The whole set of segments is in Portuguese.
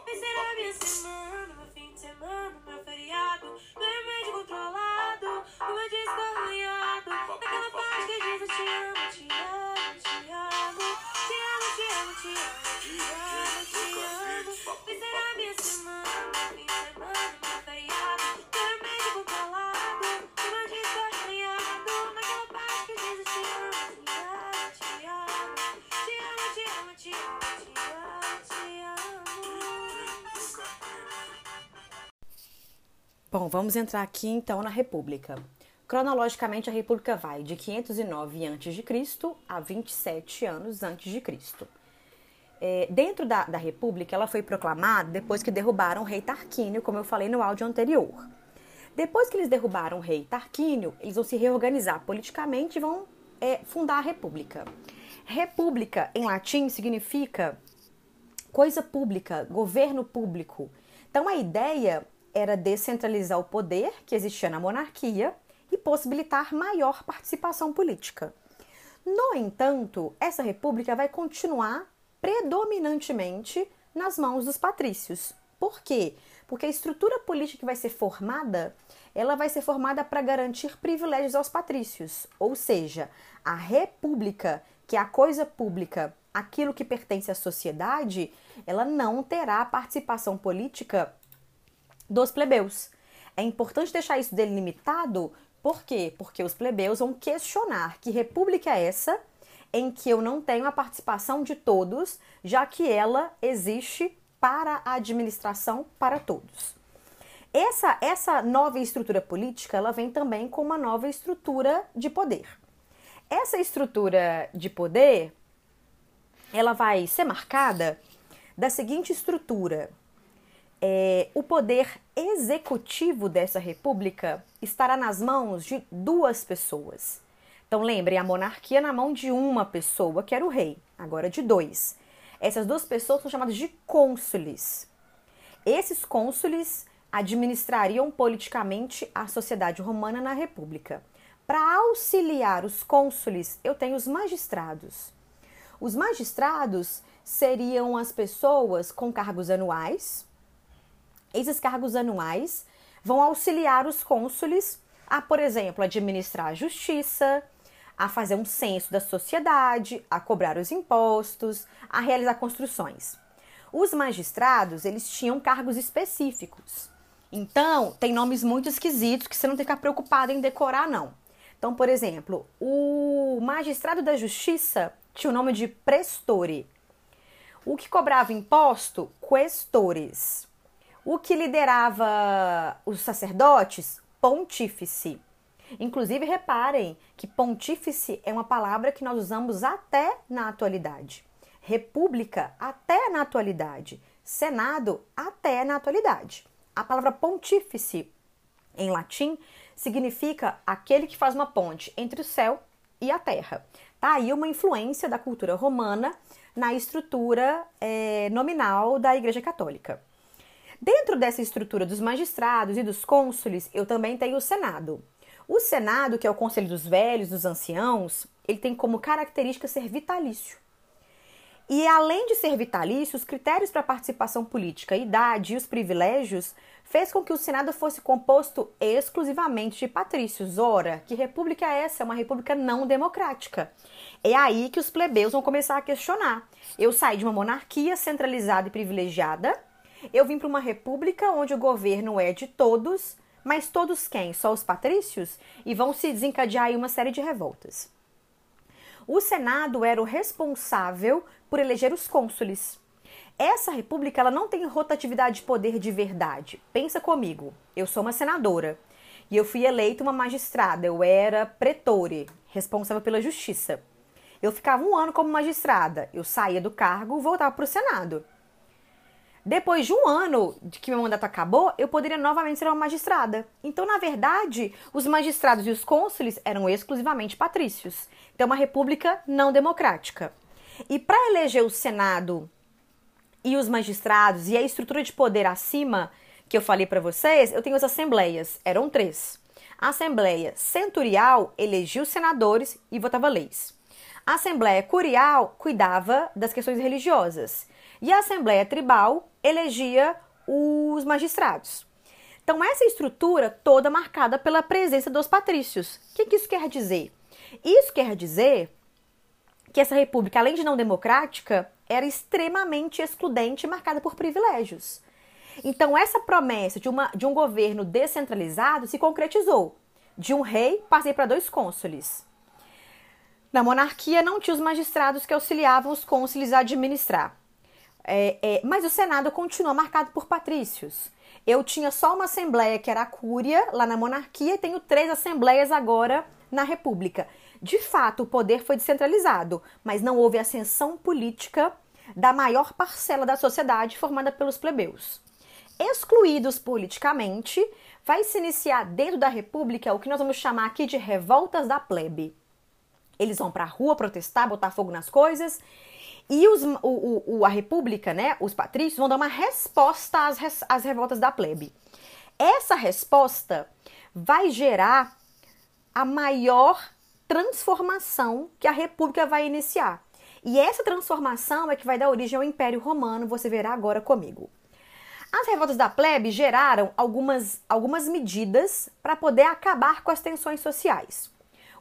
Vencer a minha semana, meu fim de semana, meu feriado, meu remédio controlado, o meu disco arranhado, naquela parte que diz eu te amo, te amo, te amo, te amo, te amo, te amo, te amo, te amo. A minha semana, meu fim de semana, Bom, vamos entrar aqui então na República. Cronologicamente, a República vai de 509 a.C. a 27 anos antes de Cristo. É, dentro da, da República, ela foi proclamada depois que derrubaram o rei Tarquínio, como eu falei no áudio anterior. Depois que eles derrubaram o rei Tarquínio, eles vão se reorganizar politicamente e vão é, fundar a República. República, em latim, significa coisa pública, governo público. Então a ideia era descentralizar o poder que existia na monarquia e possibilitar maior participação política. No entanto, essa república vai continuar predominantemente nas mãos dos patrícios. Por quê? Porque a estrutura política que vai ser formada, ela vai ser formada para garantir privilégios aos patrícios, ou seja, a república, que é a coisa pública, aquilo que pertence à sociedade, ela não terá participação política dos plebeus. É importante deixar isso delimitado, por quê? Porque os plebeus vão questionar que república é essa em que eu não tenho a participação de todos, já que ela existe para a administração para todos. Essa, essa nova estrutura política, ela vem também com uma nova estrutura de poder. Essa estrutura de poder, ela vai ser marcada da seguinte estrutura: é, o poder executivo dessa república estará nas mãos de duas pessoas. Então lembrem, a monarquia na mão de uma pessoa, que era o rei, agora de dois. Essas duas pessoas são chamadas de cônsules. Esses cônsules administrariam politicamente a sociedade romana na república. Para auxiliar os cônsules, eu tenho os magistrados. Os magistrados seriam as pessoas com cargos anuais, esses cargos anuais vão auxiliar os cônsules a, por exemplo, administrar a justiça, a fazer um censo da sociedade, a cobrar os impostos, a realizar construções. Os magistrados, eles tinham cargos específicos. Então, tem nomes muito esquisitos que você não tem que ficar preocupado em decorar, não. Então, por exemplo, o magistrado da justiça tinha o nome de prestore. O que cobrava imposto, questores. O que liderava os sacerdotes, pontífice. Inclusive, reparem que pontífice é uma palavra que nós usamos até na atualidade. República, até na atualidade. Senado, até na atualidade. A palavra pontífice, em latim, significa aquele que faz uma ponte entre o céu e a terra. Tá aí uma influência da cultura romana na estrutura é, nominal da Igreja Católica. Dentro dessa estrutura dos magistrados e dos cônsules, eu também tenho o Senado. O Senado, que é o Conselho dos Velhos, dos Anciãos, ele tem como característica ser vitalício. E além de ser vitalício, os critérios para participação política, a idade e os privilégios fez com que o Senado fosse composto exclusivamente de patrícios. Ora, que república é essa? É uma república não democrática. É aí que os plebeus vão começar a questionar. Eu saí de uma monarquia centralizada e privilegiada eu vim para uma república onde o governo é de todos, mas todos quem? Só os patrícios? E vão se desencadear aí uma série de revoltas. O Senado era o responsável por eleger os cônsules. Essa república ela não tem rotatividade de poder de verdade. Pensa comigo, eu sou uma senadora e eu fui eleita uma magistrada, eu era pretore, responsável pela justiça. Eu ficava um ano como magistrada, eu saía do cargo voltava para o Senado. Depois de um ano de que meu mandato acabou, eu poderia novamente ser uma magistrada. Então, na verdade, os magistrados e os cônsules eram exclusivamente patrícios. Então, uma república não democrática. E para eleger o Senado e os magistrados e a estrutura de poder acima que eu falei para vocês, eu tenho as assembleias, eram três. A Assembleia Centurial elegia os senadores e votava leis. A Assembleia Curial cuidava das questões religiosas. E a Assembleia Tribal elegia os magistrados. Então, essa estrutura toda marcada pela presença dos patrícios. O que, que isso quer dizer? Isso quer dizer que essa república, além de não democrática, era extremamente excludente e marcada por privilégios. Então, essa promessa de, uma, de um governo descentralizado se concretizou. De um rei, passei para dois cônsules. Na monarquia, não tinha os magistrados que auxiliavam os cônsules a administrar. É, é, mas o Senado continua marcado por patrícios. Eu tinha só uma assembleia, que era a Cúria, lá na monarquia, e tenho três assembleias agora na República. De fato, o poder foi descentralizado, mas não houve ascensão política da maior parcela da sociedade formada pelos plebeus. Excluídos politicamente, vai se iniciar dentro da República o que nós vamos chamar aqui de revoltas da plebe. Eles vão para a rua protestar, botar fogo nas coisas, e os, o, o, a República, né, os patrícios, vão dar uma resposta às, às revoltas da plebe. Essa resposta vai gerar a maior transformação que a República vai iniciar. E essa transformação é que vai dar origem ao Império Romano, você verá agora comigo. As revoltas da plebe geraram algumas, algumas medidas para poder acabar com as tensões sociais.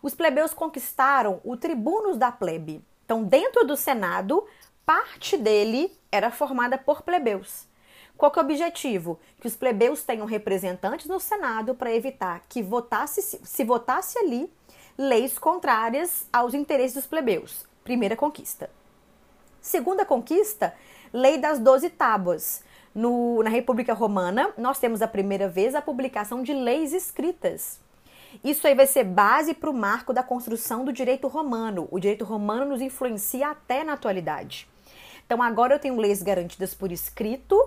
Os plebeus conquistaram o tribunos da plebe. Então, dentro do Senado, parte dele era formada por plebeus. Qual que é o objetivo? Que os plebeus tenham representantes no Senado para evitar que votasse, se votasse ali leis contrárias aos interesses dos plebeus. Primeira conquista. Segunda conquista, lei das doze tábuas. No, na República Romana, nós temos a primeira vez a publicação de leis escritas. Isso aí vai ser base para o marco da construção do direito romano. O direito romano nos influencia até na atualidade. Então, agora eu tenho leis garantidas por escrito,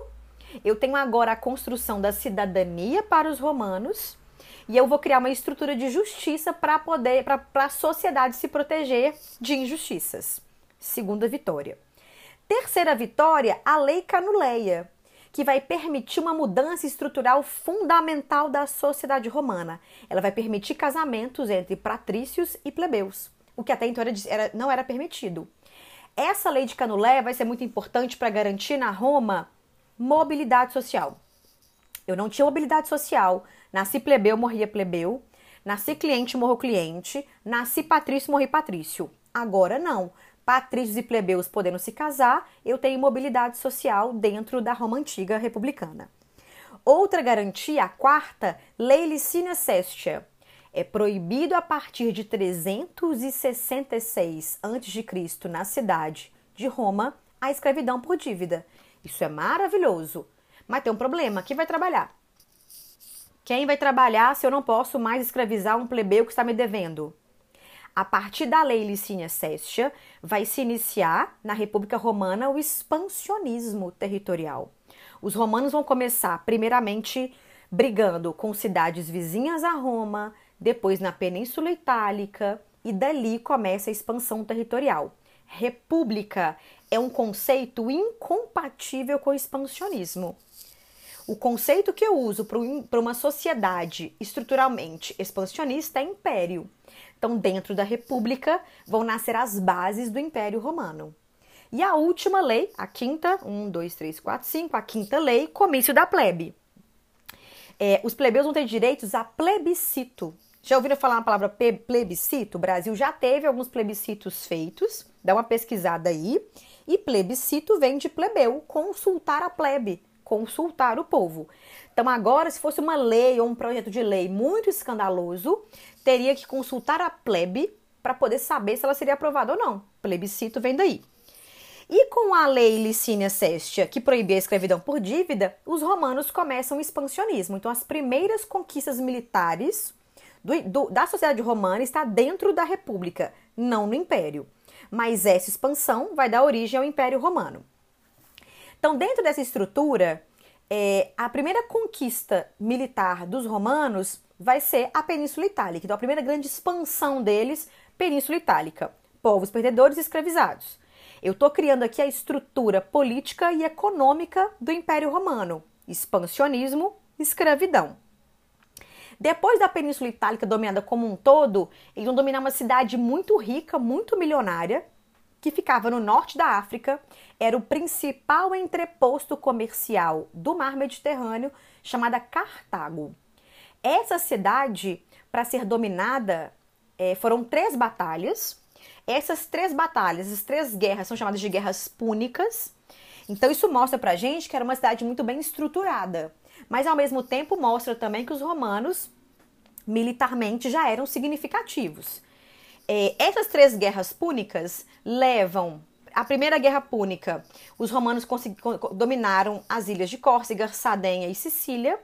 eu tenho agora a construção da cidadania para os romanos, e eu vou criar uma estrutura de justiça para poder, para a sociedade se proteger de injustiças. Segunda vitória. Terceira vitória, a lei canuleia que vai permitir uma mudança estrutural fundamental da sociedade romana. Ela vai permitir casamentos entre patrícios e plebeus, o que até então era, não era permitido. Essa lei de Canulé vai ser muito importante para garantir na Roma mobilidade social. Eu não tinha mobilidade social. Nasci plebeu, morria plebeu. Nasci cliente, morro cliente. Nasci patrício, morri patrício. Agora não patrícios e plebeus podendo se casar, eu tenho mobilidade social dentro da Roma antiga republicana. Outra garantia, a quarta, Lei Licínia Sestia. É proibido a partir de 366 a.C. na cidade de Roma a escravidão por dívida. Isso é maravilhoso. Mas tem um problema: quem vai trabalhar? Quem vai trabalhar se eu não posso mais escravizar um plebeu que está me devendo? A partir da lei Licínia Sestia, vai se iniciar na República Romana o expansionismo territorial. Os romanos vão começar, primeiramente, brigando com cidades vizinhas a Roma, depois na Península Itálica, e dali começa a expansão territorial. República é um conceito incompatível com o expansionismo. O conceito que eu uso para uma sociedade estruturalmente expansionista é império. Então, dentro da República, vão nascer as bases do Império Romano. E a última lei, a quinta, 1, 2, 3, 4, 5, a quinta lei, comício da plebe. É, os plebeus vão ter direitos a plebiscito. Já ouviram falar na palavra plebiscito? O Brasil já teve alguns plebiscitos feitos, dá uma pesquisada aí. E plebiscito vem de plebeu, consultar a plebe, consultar o povo. Então, agora, se fosse uma lei ou um projeto de lei muito escandaloso, teria que consultar a plebe para poder saber se ela seria aprovada ou não. Plebiscito vem daí. E com a lei Licínia Sestia, que proibia a escravidão por dívida, os romanos começam o expansionismo. Então, as primeiras conquistas militares do, do, da sociedade romana está dentro da república, não no império. Mas essa expansão vai dar origem ao Império Romano. Então, dentro dessa estrutura, é, a primeira conquista militar dos romanos vai ser a Península Itálica. Então, a primeira grande expansão deles, Península Itálica. Povos perdedores e escravizados. Eu estou criando aqui a estrutura política e econômica do Império Romano: expansionismo, escravidão. Depois da Península Itálica dominada como um todo, eles vão dominar uma cidade muito rica, muito milionária, que ficava no norte da África, era o principal entreposto comercial do mar Mediterrâneo, chamada Cartago. Essa cidade, para ser dominada, é, foram três batalhas. Essas três batalhas, essas três guerras são chamadas de guerras púnicas. Então isso mostra pra gente que era uma cidade muito bem estruturada, mas ao mesmo tempo mostra também que os romanos militarmente já eram significativos. É, essas três guerras púnicas levam a primeira guerra púnica, os romanos dominaram as ilhas de Córcega, Sardenha e Sicília.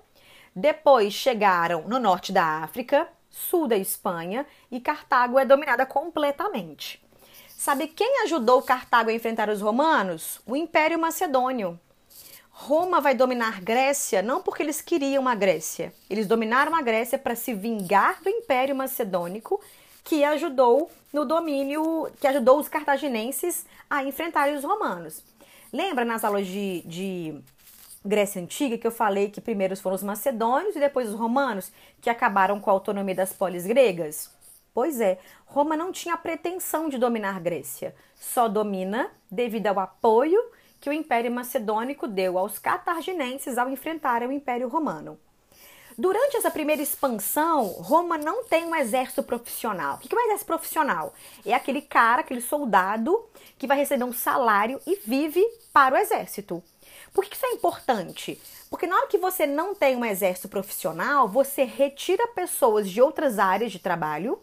Depois chegaram no norte da África, sul da Espanha e Cartago é dominada completamente. Sabe quem ajudou Cartago a enfrentar os romanos? O Império Macedônio. Roma vai dominar Grécia não porque eles queriam a Grécia. Eles dominaram a Grécia para se vingar do Império Macedônico que ajudou no domínio, que ajudou os cartaginenses a enfrentarem os romanos. Lembra nas aulas de, de Grécia Antiga que eu falei que primeiro foram os macedônios e depois os romanos que acabaram com a autonomia das polis gregas? Pois é, Roma não tinha pretensão de dominar Grécia, só domina devido ao apoio que o Império Macedônico deu aos cartaginenses ao enfrentarem o Império Romano. Durante essa primeira expansão, Roma não tem um exército profissional. O que é um exército profissional? É aquele cara, aquele soldado que vai receber um salário e vive para o exército. Por que isso é importante? Porque na hora que você não tem um exército profissional, você retira pessoas de outras áreas de trabalho.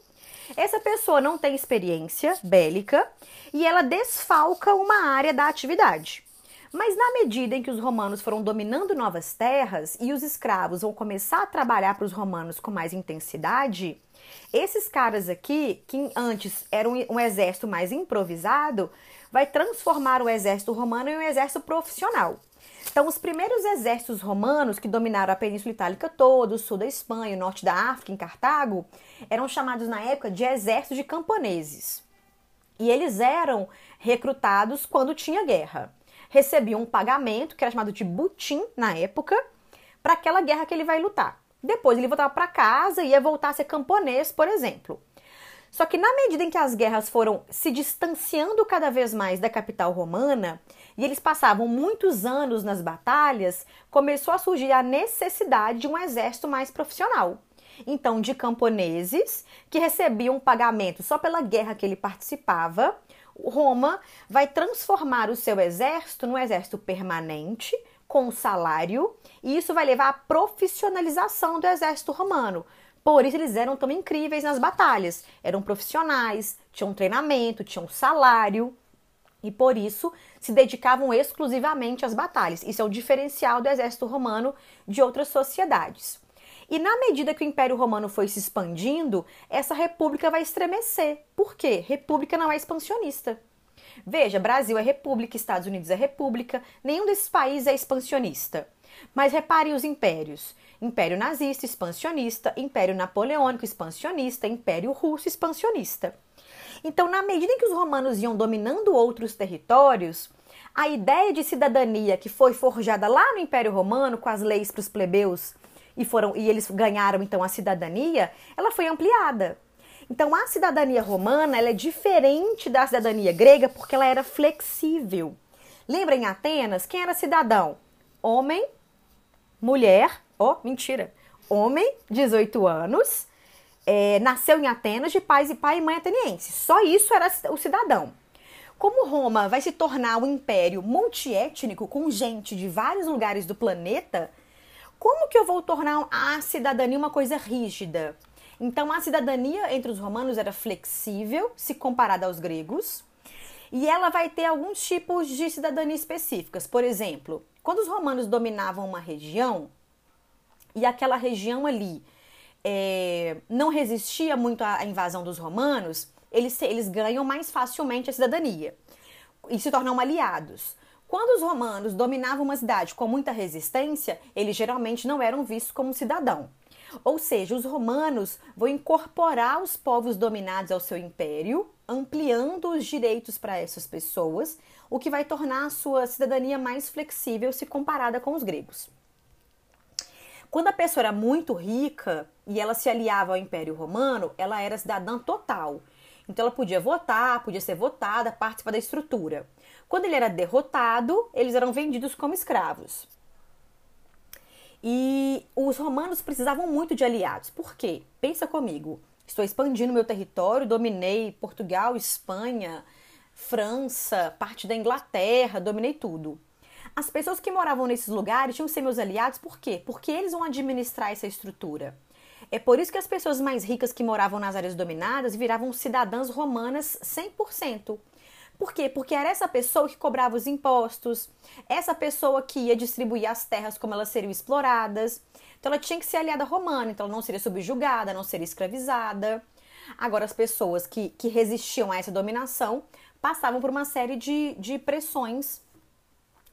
Essa pessoa não tem experiência bélica e ela desfalca uma área da atividade. Mas na medida em que os romanos foram dominando novas terras e os escravos vão começar a trabalhar para os romanos com mais intensidade, esses caras aqui, que antes eram um exército mais improvisado, vai transformar o exército romano em um exército profissional. Então, os primeiros exércitos romanos que dominaram a Península Itálica toda, o sul da Espanha, o norte da África, em Cartago, eram chamados na época de exércitos de camponeses. E eles eram recrutados quando tinha guerra recebia um pagamento, que era chamado de butim na época, para aquela guerra que ele vai lutar. Depois ele voltava para casa e ia voltar a ser camponês, por exemplo. Só que na medida em que as guerras foram se distanciando cada vez mais da capital romana e eles passavam muitos anos nas batalhas, começou a surgir a necessidade de um exército mais profissional. Então, de camponeses que recebiam pagamento só pela guerra que ele participava Roma vai transformar o seu exército num exército permanente, com salário, e isso vai levar à profissionalização do exército romano. Por isso eles eram tão incríveis nas batalhas. Eram profissionais, tinham treinamento, tinham salário, e por isso se dedicavam exclusivamente às batalhas. Isso é o diferencial do exército romano de outras sociedades. E na medida que o Império Romano foi se expandindo, essa república vai estremecer. Por quê? República não é expansionista. Veja, Brasil é república, Estados Unidos é república, nenhum desses países é expansionista. Mas repare os impérios: Império nazista, expansionista, Império napoleônico, expansionista, Império russo, expansionista. Então, na medida em que os romanos iam dominando outros territórios, a ideia de cidadania que foi forjada lá no Império Romano com as leis para os plebeus e foram e eles ganharam então a cidadania, ela foi ampliada. Então a cidadania romana ela é diferente da cidadania grega porque ela era flexível. Lembra em Atenas quem era cidadão? Homem, mulher, ó, oh, mentira, homem, 18 anos, é, nasceu em Atenas de pais e pai e mãe atenienses. Só isso era o cidadão. Como Roma vai se tornar um império multiétnico com gente de vários lugares do planeta, como que eu vou tornar a cidadania uma coisa rígida? Então, a cidadania entre os romanos era flexível, se comparada aos gregos, e ela vai ter alguns tipos de cidadania específicas. Por exemplo, quando os romanos dominavam uma região e aquela região ali é, não resistia muito à invasão dos romanos, eles, eles ganham mais facilmente a cidadania e se tornam aliados. Quando os romanos dominavam uma cidade com muita resistência, eles geralmente não eram vistos como cidadão. Ou seja, os romanos vão incorporar os povos dominados ao seu império, ampliando os direitos para essas pessoas, o que vai tornar a sua cidadania mais flexível se comparada com os gregos. Quando a pessoa era muito rica e ela se aliava ao Império Romano, ela era cidadã total. Então ela podia votar, podia ser votada, participar da estrutura. Quando ele era derrotado, eles eram vendidos como escravos. E os romanos precisavam muito de aliados. Por quê? Pensa comigo. Estou expandindo meu território, dominei Portugal, Espanha, França, parte da Inglaterra, dominei tudo. As pessoas que moravam nesses lugares tinham que ser meus aliados, por quê? Porque eles vão administrar essa estrutura. É por isso que as pessoas mais ricas que moravam nas áreas dominadas viravam cidadãs romanas 100%. Por quê? Porque era essa pessoa que cobrava os impostos, essa pessoa que ia distribuir as terras como elas seriam exploradas. Então ela tinha que ser aliada romana, então ela não seria subjugada, não seria escravizada. Agora, as pessoas que, que resistiam a essa dominação passavam por uma série de, de pressões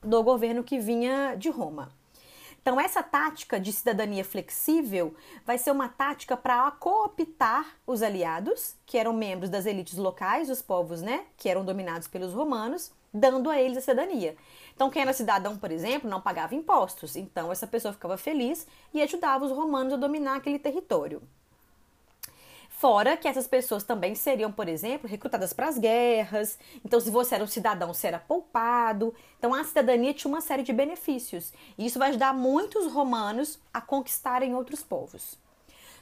do governo que vinha de Roma. Então, essa tática de cidadania flexível vai ser uma tática para cooptar os aliados, que eram membros das elites locais, os povos, né, que eram dominados pelos romanos, dando a eles a cidadania. Então, quem era cidadão, por exemplo, não pagava impostos. Então, essa pessoa ficava feliz e ajudava os romanos a dominar aquele território. Fora que essas pessoas também seriam, por exemplo, recrutadas para as guerras. Então, se você era um cidadão, você era poupado. Então, a cidadania tinha uma série de benefícios. E isso vai ajudar muitos romanos a conquistarem outros povos.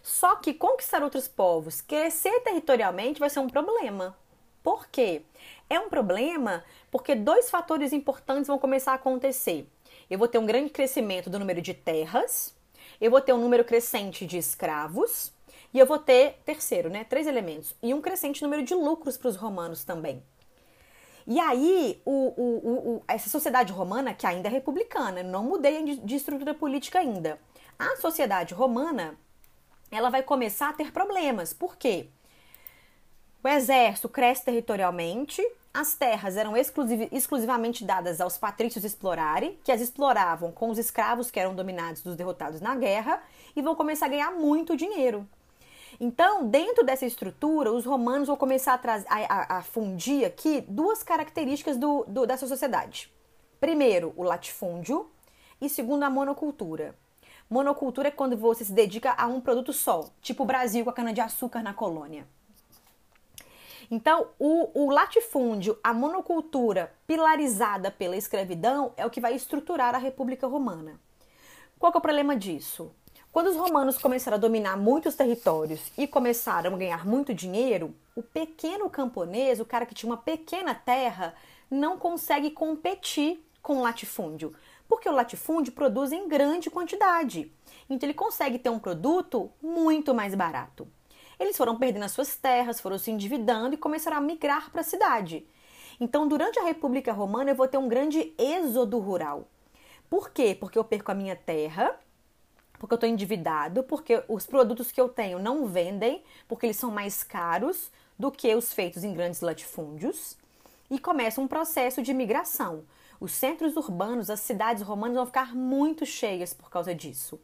Só que conquistar outros povos, crescer territorialmente, vai ser um problema. Por quê? É um problema porque dois fatores importantes vão começar a acontecer. Eu vou ter um grande crescimento do número de terras, eu vou ter um número crescente de escravos e eu vou ter, terceiro, né, três elementos, e um crescente número de lucros para os romanos também. E aí, o, o, o, essa sociedade romana, que ainda é republicana, não mudei de, estrutura política ainda. A sociedade romana, ela vai começar a ter problemas. Por quê? O exército cresce territorialmente, as terras eram exclusiv exclusivamente dadas aos patrícios explorarem, que as exploravam com os escravos que eram dominados dos derrotados na guerra, e vão começar a ganhar muito dinheiro. Então, dentro dessa estrutura, os romanos vão começar a, a, a fundir aqui duas características do, do, dessa sociedade. Primeiro, o latifúndio e segundo, a monocultura. Monocultura é quando você se dedica a um produto só, tipo o Brasil com a cana-de-açúcar na colônia. Então, o, o, latifúndio, a monocultura pilarizada pela escravidão, é o que vai estruturar a República Romana. Qual é o problema disso? Quando os romanos começaram a dominar muitos territórios e começaram a ganhar muito dinheiro, o pequeno camponês, o cara que tinha uma pequena terra, não consegue competir com o latifúndio, porque o latifúndio produz em grande quantidade. Então ele consegue ter um produto muito mais barato. Eles foram perdendo as suas terras, foram se endividando e começaram a migrar para a cidade. Então, durante a República Romana, eu vou ter um grande êxodo rural. Por quê? Porque eu perco a minha terra, porque eu estou endividado, porque os produtos que eu tenho não vendem, porque eles são mais caros do que os feitos em grandes latifúndios, e começa um processo de migração. Os centros urbanos, as cidades romanas vão ficar muito cheias por causa disso.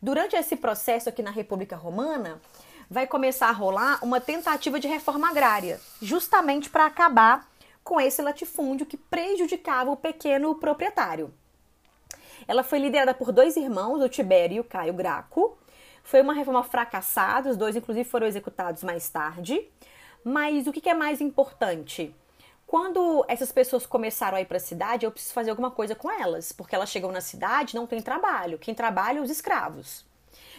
Durante esse processo aqui na República Romana, vai começar a rolar uma tentativa de reforma agrária, justamente para acabar com esse latifúndio que prejudicava o pequeno proprietário. Ela foi liderada por dois irmãos, o Tibério e o Caio Graco. Foi uma reforma fracassada, os dois, inclusive, foram executados mais tarde. Mas o que é mais importante? Quando essas pessoas começaram a ir para a cidade, eu preciso fazer alguma coisa com elas, porque elas chegam na cidade não tem trabalho. Quem trabalha é os escravos.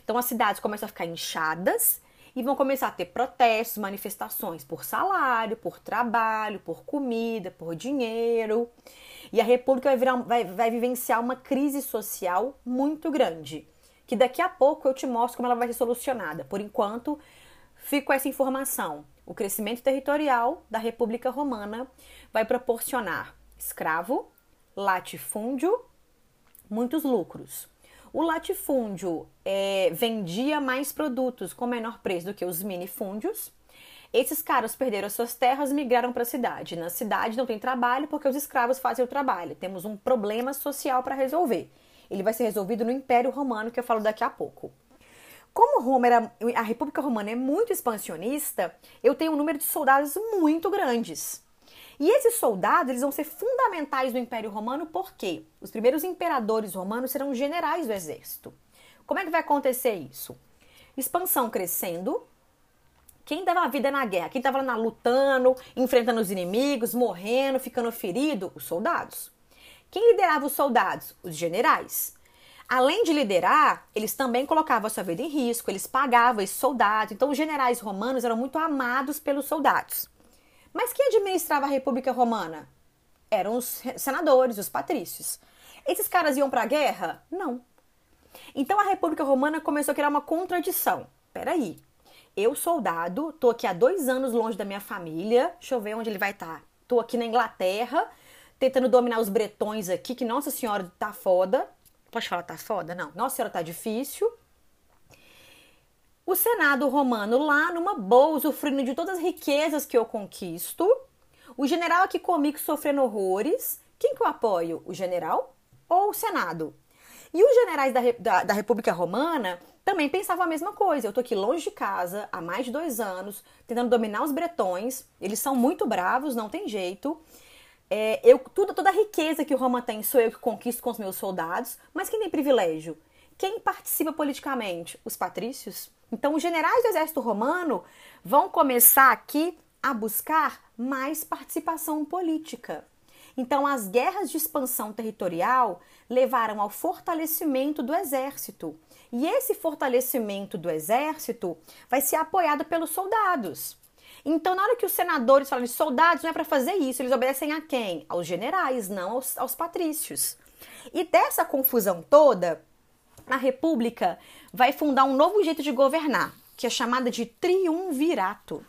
Então as cidades começam a ficar inchadas e vão começar a ter protestos, manifestações por salário, por trabalho, por comida, por dinheiro. E a República vai, virar, vai, vai vivenciar uma crise social muito grande, que daqui a pouco eu te mostro como ela vai ser solucionada. Por enquanto, fico essa informação. O crescimento territorial da República Romana vai proporcionar escravo, latifúndio, muitos lucros. O latifúndio é, vendia mais produtos com menor preço do que os minifúndios, esses caras perderam suas terras e migraram para a cidade. Na cidade não tem trabalho porque os escravos fazem o trabalho. Temos um problema social para resolver. Ele vai ser resolvido no Império Romano, que eu falo daqui a pouco. Como Roma era, a República Romana é muito expansionista, eu tenho um número de soldados muito grandes. E esses soldados eles vão ser fundamentais no Império Romano porque os primeiros imperadores romanos serão generais do exército. Como é que vai acontecer isso? Expansão crescendo, Quem dava vida na guerra? Quem estava lá lutando, enfrentando os inimigos, morrendo, ficando ferido? Os soldados. Quem liderava os soldados? Os generais. Além de liderar, eles também colocavam a sua vida em risco, eles pagavam esses soldados. Então, os generais romanos eram muito amados pelos soldados. Mas quem administrava a República Romana? Eram os senadores, os patrícios. Esses caras iam para a guerra? Não. Então, a República Romana começou a criar uma contradição. Peraí, eu, soldado, tô aqui há dois anos longe da minha família. Deixa eu ver onde ele vai estar. Tá. Tô aqui na Inglaterra, tentando dominar os bretões aqui, que, nossa senhora, tá foda. Pode falar tá foda? Não. Nossa senhora, tá difícil. O Senado romano lá numa boa, usufruindo de todas as riquezas que eu conquisto. O general aqui comigo sofrendo horrores. Quem que eu apoio? O general ou o Senado? E os generais da, da, da República Romana também pensavam a mesma coisa. Eu tô aqui longe de casa há mais de dois anos, tentando dominar os bretões. Eles são muito bravos, não tem jeito. É, eu, tudo, toda a riqueza que Roma tem sou eu que conquisto com os meus soldados, mas quem tem privilégio? Quem participa politicamente? Os patrícios. Então, os generais do exército romano vão começar aqui a buscar mais participação política. Então, as guerras de expansão territorial levaram ao fortalecimento do exército. E esse fortalecimento do exército vai ser apoiado pelos soldados. Então, na hora que os senadores falam de soldados, não é para fazer isso, eles obedecem a quem? Aos generais, não aos, aos patrícios. E dessa confusão toda, a República vai fundar um novo jeito de governar, que é chamada de triunvirato.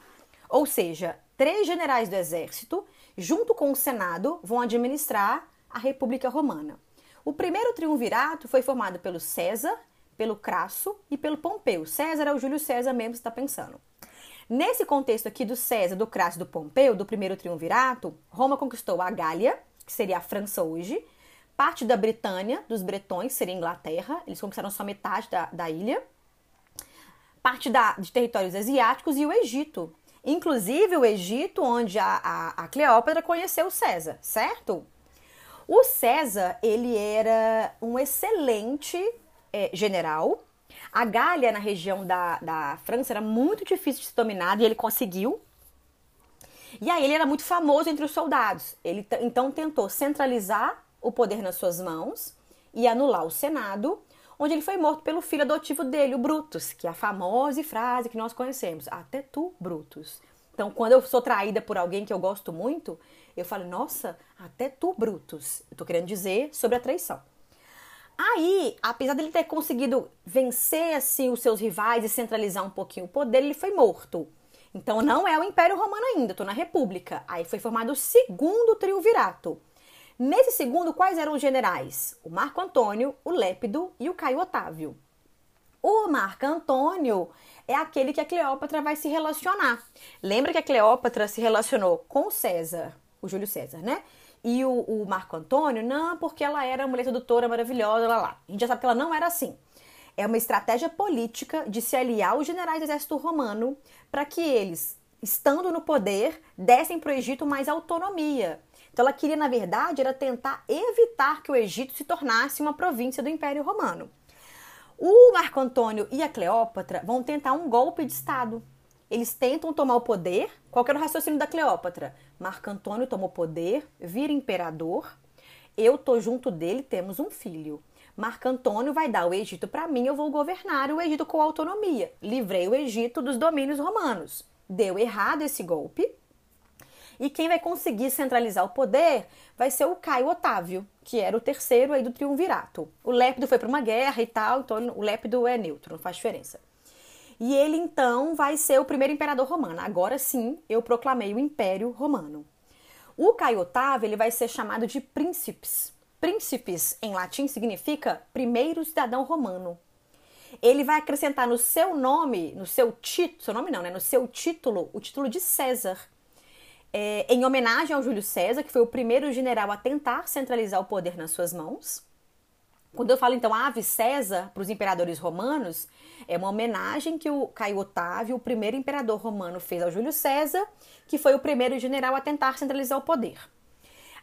Ou seja, três generais do exército, junto com o Senado, vão administrar a República Romana. O primeiro triunvirato foi formado pelo César, pelo Crasso e pelo Pompeu. César é o Júlio César mesmo, está pensando. Nesse contexto aqui do César, do Crasso do Pompeu, do primeiro triunvirato, Roma conquistou a Gália, que seria a França hoje, parte da Britânia, dos bretões, seria a Inglaterra, eles conquistaram só metade da, da ilha, parte da, de territórios asiáticos e o Egito. Inclusive o Egito, onde a, a, a Cleópatra conheceu o César, certo? O César, ele era um excelente é, general, a Gália, na região da, da França, era muito difícil de ser dominada e ele conseguiu. E aí ele era muito famoso entre os soldados. Ele então tentou centralizar o poder nas suas mãos e anular o Senado, onde ele foi morto pelo filho adotivo dele, o Brutus, que é a famosa frase que nós conhecemos: Até tu, Brutus. Então, quando eu sou traída por alguém que eu gosto muito, eu falo: Nossa, até tu, Brutus. Eu tô querendo dizer sobre a traição. Aí, apesar dele ter conseguido vencer assim os seus rivais e centralizar um pouquinho o poder, ele foi morto. Então não é o Império Romano ainda, estou na República. Aí foi formado o segundo triunvirato. Nesse segundo, quais eram os generais? O Marco Antônio, o Lépido e o Caio Otávio. O Marco Antônio é aquele que a Cleópatra vai se relacionar. Lembra que a Cleópatra se relacionou com César, o Júlio César, né? E o, o Marco Antônio, não, porque ela era mulher sedutora maravilhosa, lá lá. A gente já sabe que ela não era assim. É uma estratégia política de se aliar aos generais do exército romano para que eles, estando no poder, dessem para o Egito mais autonomia. Então ela queria, na verdade, era tentar evitar que o Egito se tornasse uma província do Império Romano. O Marco Antônio e a Cleópatra vão tentar um golpe de Estado. Eles tentam tomar o poder. Qual era o raciocínio da Cleópatra? Marco Antônio tomou poder, vira imperador. Eu tô junto dele, temos um filho. Marco Antônio vai dar o Egito para mim, eu vou governar o Egito com autonomia. Livrei o Egito dos domínios romanos. Deu errado esse golpe. E quem vai conseguir centralizar o poder vai ser o Caio Otávio, que era o terceiro aí do triunvirato. O Lépido foi para uma guerra e tal, então o Lépido é neutro, não faz diferença. E ele então vai ser o primeiro imperador romano. Agora sim, eu proclamei o Império Romano. O Caio Otávio ele vai ser chamado de príncipes. Príncipes em latim significa primeiro cidadão romano. Ele vai acrescentar no seu nome, no seu título, seu nome não, né? No seu título, o título de César. É, em homenagem ao Júlio César, que foi o primeiro general a tentar centralizar o poder nas suas mãos. Quando eu falo então Ave César para os imperadores romanos, é uma homenagem que o Caio Otávio, o primeiro imperador romano, fez ao Júlio César, que foi o primeiro general a tentar centralizar o poder.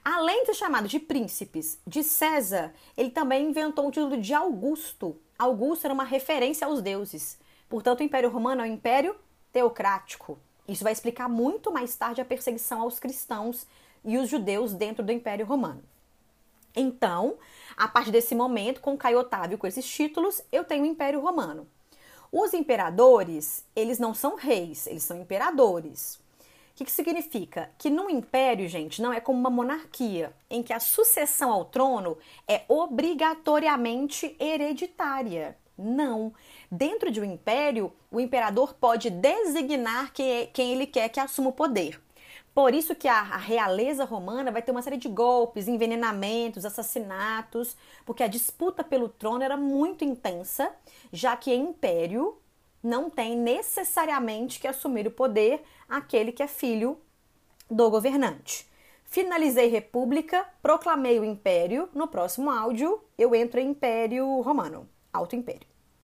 Além ser chamado de príncipes de César, ele também inventou o título de Augusto. Augusto era uma referência aos deuses. Portanto, o Império Romano é o Império teocrático. Isso vai explicar muito mais tarde a perseguição aos cristãos e os judeus dentro do Império Romano. Então, a partir desse momento, com Caio Otávio com esses títulos, eu tenho o Império Romano. Os imperadores, eles não são reis, eles são imperadores. O que, que significa? Que no império, gente, não é como uma monarquia, em que a sucessão ao trono é obrigatoriamente hereditária. Não. Dentro de um império, o imperador pode designar quem, quem ele quer que assuma o poder. Por isso que a, a, realeza romana vai ter uma série de golpes, envenenamentos, assassinatos, porque a disputa pelo trono era muito intensa, já que império não tem necessariamente que assumir o poder aquele que é filho do governante. Finalizei república, proclamei o império. No próximo áudio eu entro em império romano, alto império.